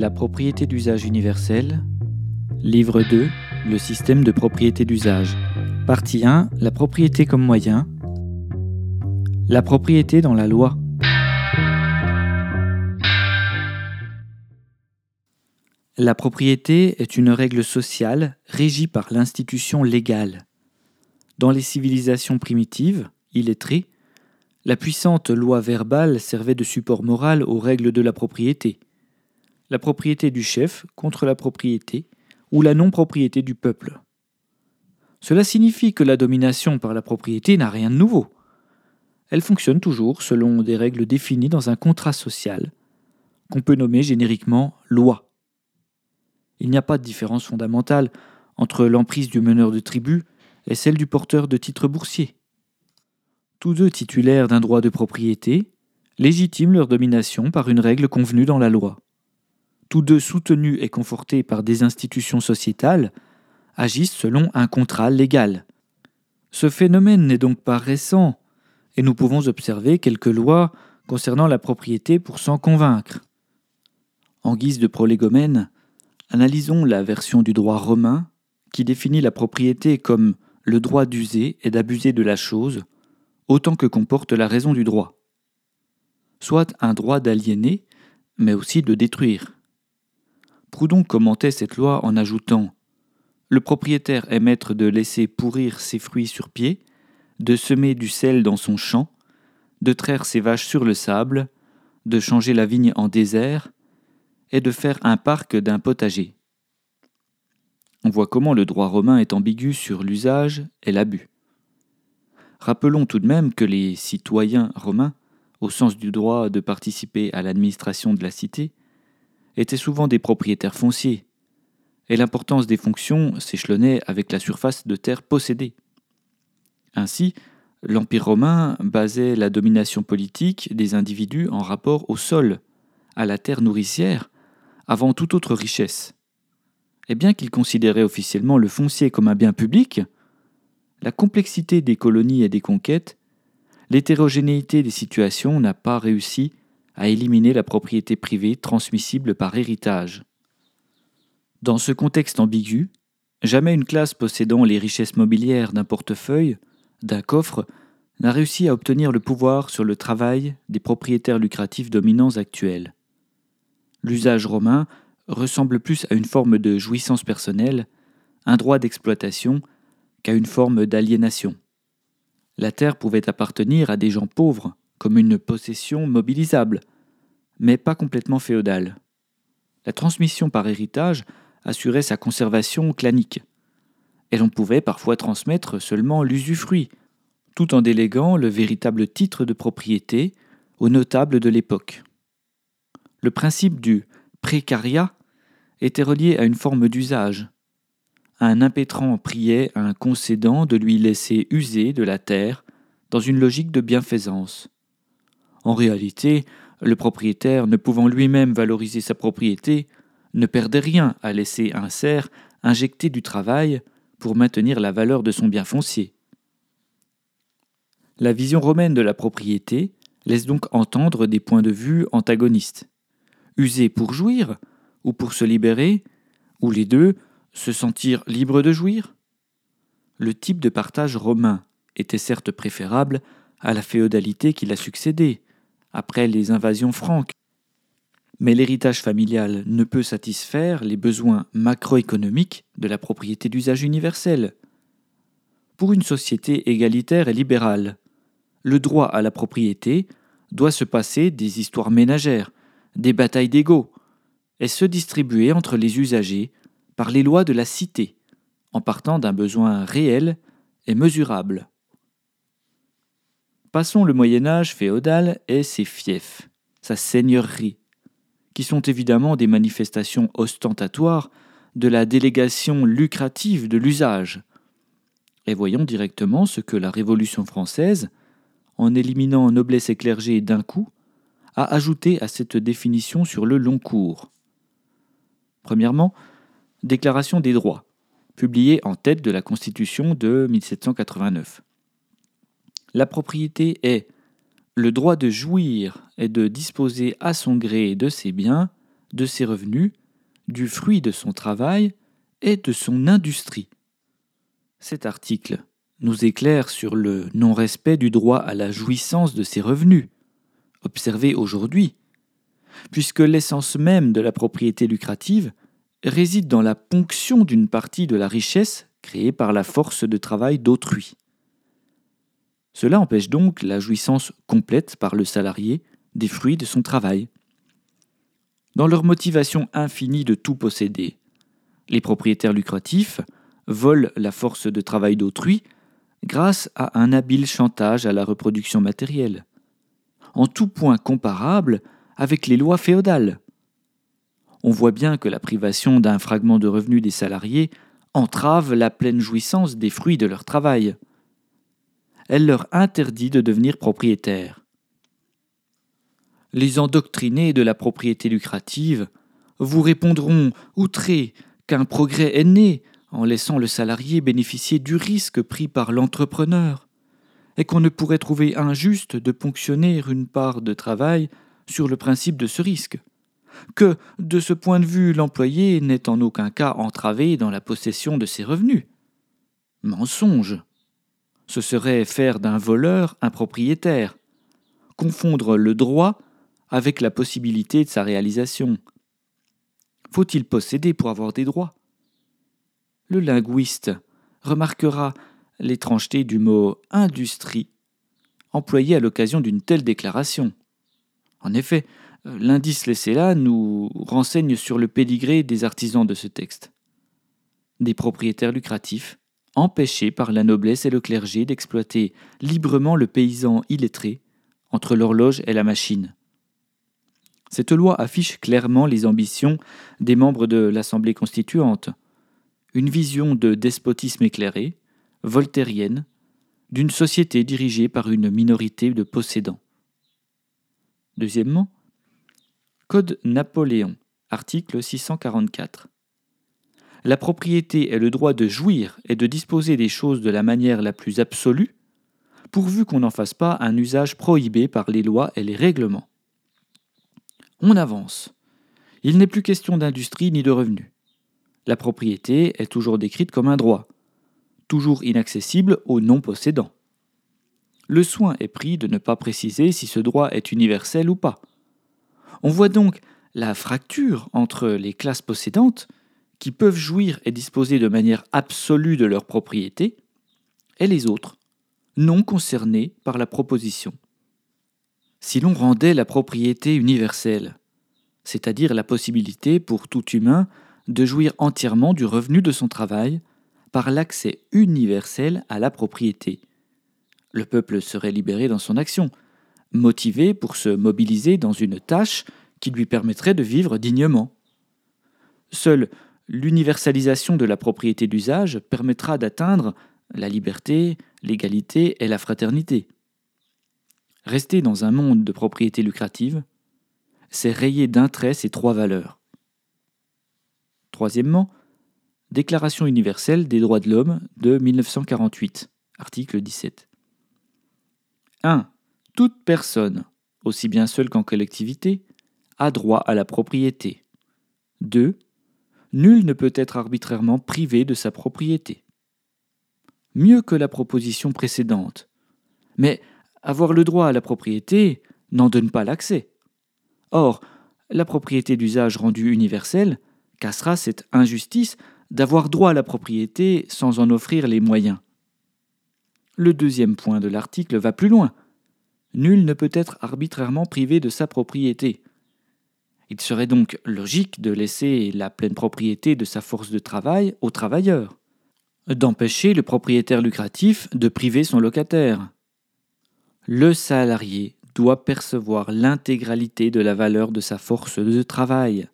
La propriété d'usage universel. Livre 2. Le système de propriété d'usage. Partie 1. La propriété comme moyen. La propriété dans la loi. La propriété est une règle sociale régie par l'institution légale. Dans les civilisations primitives, illettrées, la puissante loi verbale servait de support moral aux règles de la propriété. La propriété du chef contre la propriété ou la non-propriété du peuple. Cela signifie que la domination par la propriété n'a rien de nouveau. Elle fonctionne toujours selon des règles définies dans un contrat social, qu'on peut nommer génériquement loi. Il n'y a pas de différence fondamentale entre l'emprise du meneur de tribu et celle du porteur de titres boursiers tous deux titulaires d'un droit de propriété, légitiment leur domination par une règle convenue dans la loi. Tous deux soutenus et confortés par des institutions sociétales, agissent selon un contrat légal. Ce phénomène n'est donc pas récent, et nous pouvons observer quelques lois concernant la propriété pour s'en convaincre. En guise de prolégomène, analysons la version du droit romain qui définit la propriété comme le droit d'user et d'abuser de la chose, autant que comporte la raison du droit. Soit un droit d'aliéner, mais aussi de détruire. Proudhon commentait cette loi en ajoutant Le propriétaire est maître de laisser pourrir ses fruits sur pied, de semer du sel dans son champ, de traire ses vaches sur le sable, de changer la vigne en désert, et de faire un parc d'un potager. On voit comment le droit romain est ambigu sur l'usage et l'abus. Rappelons tout de même que les citoyens romains, au sens du droit de participer à l'administration de la cité, étaient souvent des propriétaires fonciers, et l'importance des fonctions s'échelonnait avec la surface de terre possédée. Ainsi, l'Empire romain basait la domination politique des individus en rapport au sol, à la terre nourricière, avant toute autre richesse. Et bien qu'il considérait officiellement le foncier comme un bien public, la complexité des colonies et des conquêtes, l'hétérogénéité des situations n'a pas réussi à éliminer la propriété privée transmissible par héritage. Dans ce contexte ambigu, jamais une classe possédant les richesses mobilières d'un portefeuille, d'un coffre, n'a réussi à obtenir le pouvoir sur le travail des propriétaires lucratifs dominants actuels. L'usage romain ressemble plus à une forme de jouissance personnelle, un droit d'exploitation qu'à une forme d'aliénation. La terre pouvait appartenir à des gens pauvres, comme une possession mobilisable, mais pas complètement féodale. La transmission par héritage assurait sa conservation clanique, et l'on pouvait parfois transmettre seulement l'usufruit, tout en déléguant le véritable titre de propriété aux notables de l'époque. Le principe du précariat était relié à une forme d'usage, un impétrant priait un concédant de lui laisser user de la terre dans une logique de bienfaisance. En réalité, le propriétaire, ne pouvant lui-même valoriser sa propriété, ne perdait rien à laisser un cerf injecter du travail pour maintenir la valeur de son bien foncier. La vision romaine de la propriété laisse donc entendre des points de vue antagonistes. User pour jouir ou pour se libérer, ou les deux, se sentir libre de jouir? Le type de partage romain était certes préférable à la féodalité qui l'a succédé, après les invasions franques. Mais l'héritage familial ne peut satisfaire les besoins macroéconomiques de la propriété d'usage universel. Pour une société égalitaire et libérale, le droit à la propriété doit se passer des histoires ménagères, des batailles d'égaux, et se distribuer entre les usagers par les lois de la cité, en partant d'un besoin réel et mesurable. Passons le Moyen Âge féodal et ses fiefs, sa seigneurie, qui sont évidemment des manifestations ostentatoires de la délégation lucrative de l'usage. Et voyons directement ce que la Révolution française, en éliminant noblesse et clergé d'un coup, a ajouté à cette définition sur le long cours. Premièrement, Déclaration des droits, publiée en tête de la Constitution de 1789. La propriété est le droit de jouir et de disposer à son gré de ses biens de ses revenus, du fruit de son travail et de son industrie. Cet article nous éclaire sur le non-respect du droit à la jouissance de ses revenus, observé aujourd'hui, puisque l'essence même de la propriété lucrative réside dans la ponction d'une partie de la richesse créée par la force de travail d'autrui. Cela empêche donc la jouissance complète par le salarié des fruits de son travail. Dans leur motivation infinie de tout posséder, les propriétaires lucratifs volent la force de travail d'autrui grâce à un habile chantage à la reproduction matérielle, en tout point comparable avec les lois féodales. On voit bien que la privation d'un fragment de revenu des salariés entrave la pleine jouissance des fruits de leur travail. Elle leur interdit de devenir propriétaires. Les endoctrinés de la propriété lucrative vous répondront, outrés, qu'un progrès est né en laissant le salarié bénéficier du risque pris par l'entrepreneur, et qu'on ne pourrait trouver injuste de ponctionner une part de travail sur le principe de ce risque, que, de ce point de vue, l'employé n'est en aucun cas entravé dans la possession de ses revenus. Mensonge. Ce serait faire d'un voleur un propriétaire, confondre le droit avec la possibilité de sa réalisation. Faut-il posséder pour avoir des droits? Le linguiste remarquera l'étrangeté du mot industrie employé à l'occasion d'une telle déclaration. En effet, l'indice laissé là nous renseigne sur le pédigré des artisans de ce texte. Des propriétaires lucratifs, empêchés par la noblesse et le clergé d'exploiter librement le paysan illettré entre l'horloge et la machine. Cette loi affiche clairement les ambitions des membres de l'Assemblée constituante, une vision de despotisme éclairé, voltairienne, d'une société dirigée par une minorité de possédants. Deuxièmement, Code Napoléon, article 644. La propriété est le droit de jouir et de disposer des choses de la manière la plus absolue, pourvu qu'on n'en fasse pas un usage prohibé par les lois et les règlements. On avance. Il n'est plus question d'industrie ni de revenus la propriété est toujours décrite comme un droit, toujours inaccessible aux non-possédants. Le soin est pris de ne pas préciser si ce droit est universel ou pas. On voit donc la fracture entre les classes possédantes, qui peuvent jouir et disposer de manière absolue de leur propriété, et les autres, non concernés par la proposition. Si l'on rendait la propriété universelle, c'est-à-dire la possibilité pour tout humain de jouir entièrement du revenu de son travail par l'accès universel à la propriété. Le peuple serait libéré dans son action, motivé pour se mobiliser dans une tâche qui lui permettrait de vivre dignement. Seule l'universalisation de la propriété d'usage permettra d'atteindre la liberté, l'égalité et la fraternité. Rester dans un monde de propriété lucrative, c'est rayer d'un trait ces trois valeurs. Troisièmement, Déclaration universelle des droits de l'homme de 1948, article 17. 1. Toute personne, aussi bien seule qu'en collectivité, a droit à la propriété. 2. Nul ne peut être arbitrairement privé de sa propriété. Mieux que la proposition précédente. Mais avoir le droit à la propriété n'en donne pas l'accès. Or, la propriété d'usage rendue universelle cassera cette injustice d'avoir droit à la propriété sans en offrir les moyens. Le deuxième point de l'article va plus loin. Nul ne peut être arbitrairement privé de sa propriété. Il serait donc logique de laisser la pleine propriété de sa force de travail aux travailleurs, d'empêcher le propriétaire lucratif de priver son locataire. Le salarié doit percevoir l'intégralité de la valeur de sa force de travail.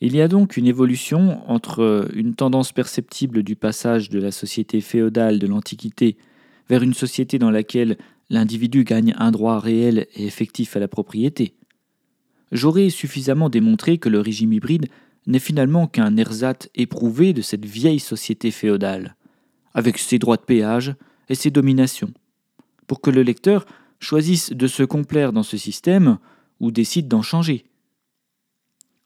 Il y a donc une évolution entre une tendance perceptible du passage de la société féodale de l'Antiquité vers une société dans laquelle l'individu gagne un droit réel et effectif à la propriété. J'aurais suffisamment démontré que le régime hybride n'est finalement qu'un ersatz éprouvé de cette vieille société féodale, avec ses droits de péage et ses dominations, pour que le lecteur choisisse de se complaire dans ce système ou décide d'en changer,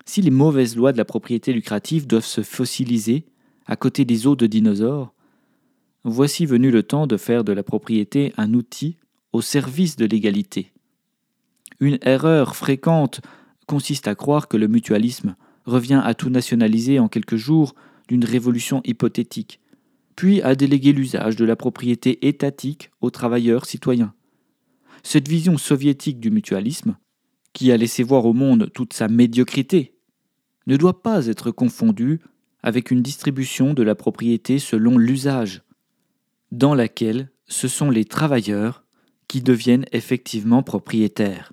Si les mauvaises lois de la propriété lucrative doivent se fossiliser à côté des os de dinosaures, voici venu le temps de faire de la propriété un outil au service de l'égalité. Une erreur fréquente consiste à croire que le mutualisme revient à tout nationaliser en quelques jours d'une révolution hypothétique, puis à déléguer l'usage de la propriété étatique aux travailleurs citoyens. Cette vision soviétique du mutualisme, qui a laissé voir au monde toute sa médiocrité, ne doit pas être confondue avec une distribution de la propriété selon l'usage, dans laquelle ce sont les travailleurs qui deviennent effectivement propriétaires.